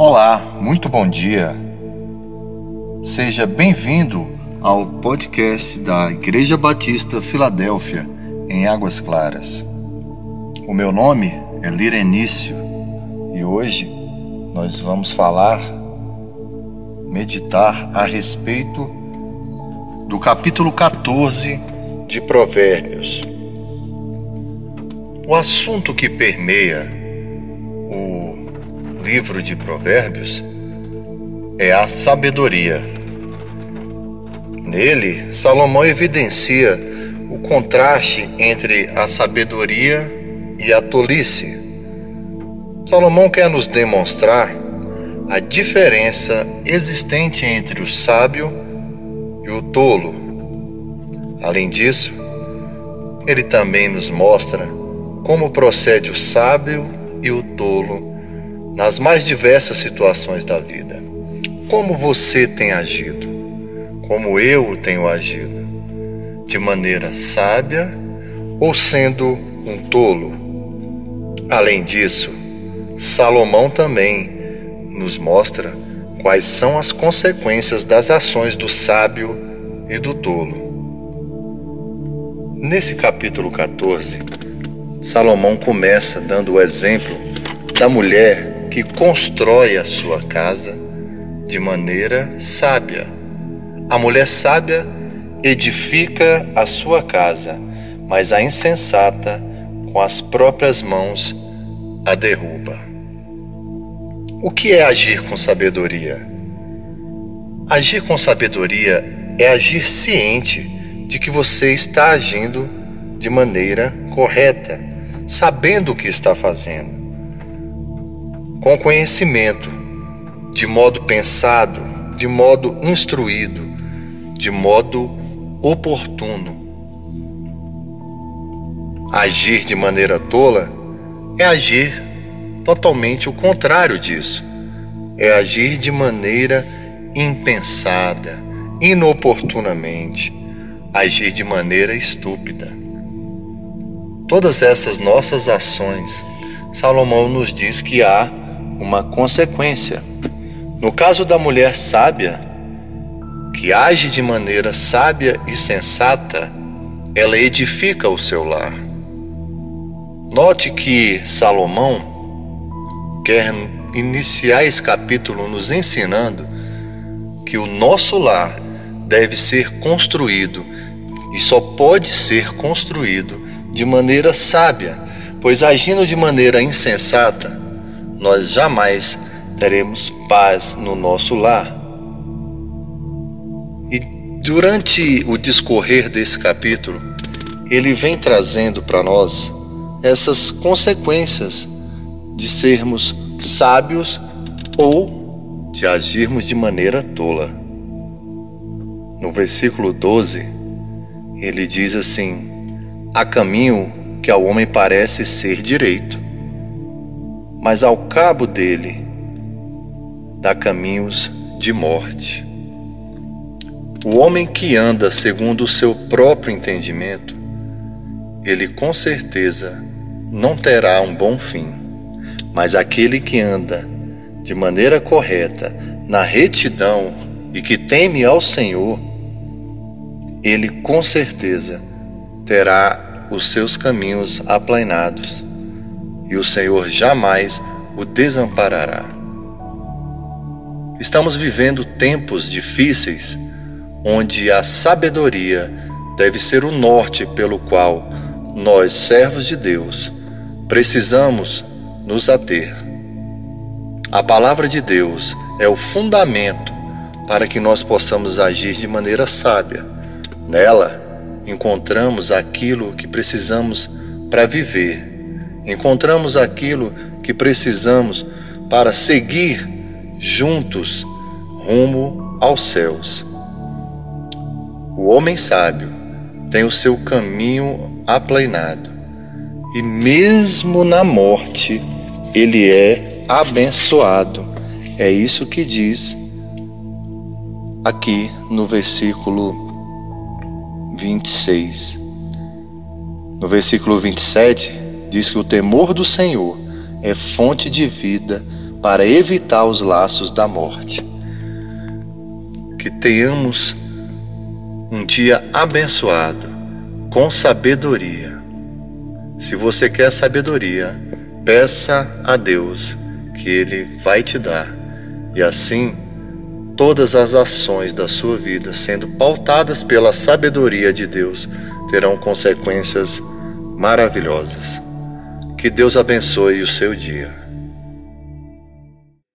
Olá, muito bom dia. Seja bem-vindo ao podcast da Igreja Batista Filadélfia, em Águas Claras. O meu nome é Lirenício e hoje nós vamos falar, meditar a respeito do capítulo 14 de Provérbios. O assunto que permeia livro de Provérbios é a sabedoria. Nele, Salomão evidencia o contraste entre a sabedoria e a tolice. Salomão quer nos demonstrar a diferença existente entre o sábio e o tolo. Além disso, ele também nos mostra como procede o sábio e o tolo nas mais diversas situações da vida. Como você tem agido? Como eu tenho agido? De maneira sábia ou sendo um tolo? Além disso, Salomão também nos mostra quais são as consequências das ações do sábio e do tolo. Nesse capítulo 14, Salomão começa dando o exemplo da mulher que constrói a sua casa de maneira sábia. A mulher sábia edifica a sua casa, mas a insensata, com as próprias mãos, a derruba. O que é agir com sabedoria? Agir com sabedoria é agir ciente de que você está agindo de maneira correta, sabendo o que está fazendo, com conhecimento, de modo pensado, de modo instruído, de modo oportuno. Agir de maneira tola é agir totalmente o contrário disso. É agir de maneira impensada, inoportunamente, agir de maneira estúpida. Todas essas nossas ações, Salomão nos diz que há uma consequência. No caso da mulher sábia, que age de maneira sábia e sensata, ela edifica o seu lar. Note que Salomão quer iniciar esse capítulo nos ensinando que o nosso lar deve ser construído e só pode ser construído de maneira sábia, pois agindo de maneira insensata, nós jamais teremos paz no nosso lar. E durante o discorrer desse capítulo, ele vem trazendo para nós essas consequências de sermos sábios ou de agirmos de maneira tola. No versículo 12, ele diz assim: Há caminho que ao homem parece ser direito, mas ao cabo dele dá caminhos de morte. O homem que anda segundo o seu próprio entendimento, ele com certeza não terá um bom fim, mas aquele que anda de maneira correta, na retidão e que teme ao Senhor, ele com certeza terá os seus caminhos aplainados, e o Senhor jamais o desamparará. Estamos vivendo tempos difíceis onde a sabedoria deve ser o norte pelo qual nós, servos de Deus, precisamos nos ater. A palavra de Deus é o fundamento para que nós possamos agir de maneira sábia. Nela, encontramos aquilo que precisamos para viver, encontramos aquilo que precisamos para seguir juntos rumo aos céus. O homem sábio tem o seu caminho aplainado e, mesmo na morte, ele é abençoado. É isso que diz aqui no versículo 26. No versículo 27, diz que o temor do Senhor é fonte de vida para evitar os laços da morte. Que tenhamos um dia abençoado, com sabedoria. Se você quer sabedoria, peça a Deus que Ele vai te dar, e assim todas as ações da sua vida, sendo pautadas pela sabedoria de Deus, terão consequências maravilhosas. Que Deus abençoe o seu dia.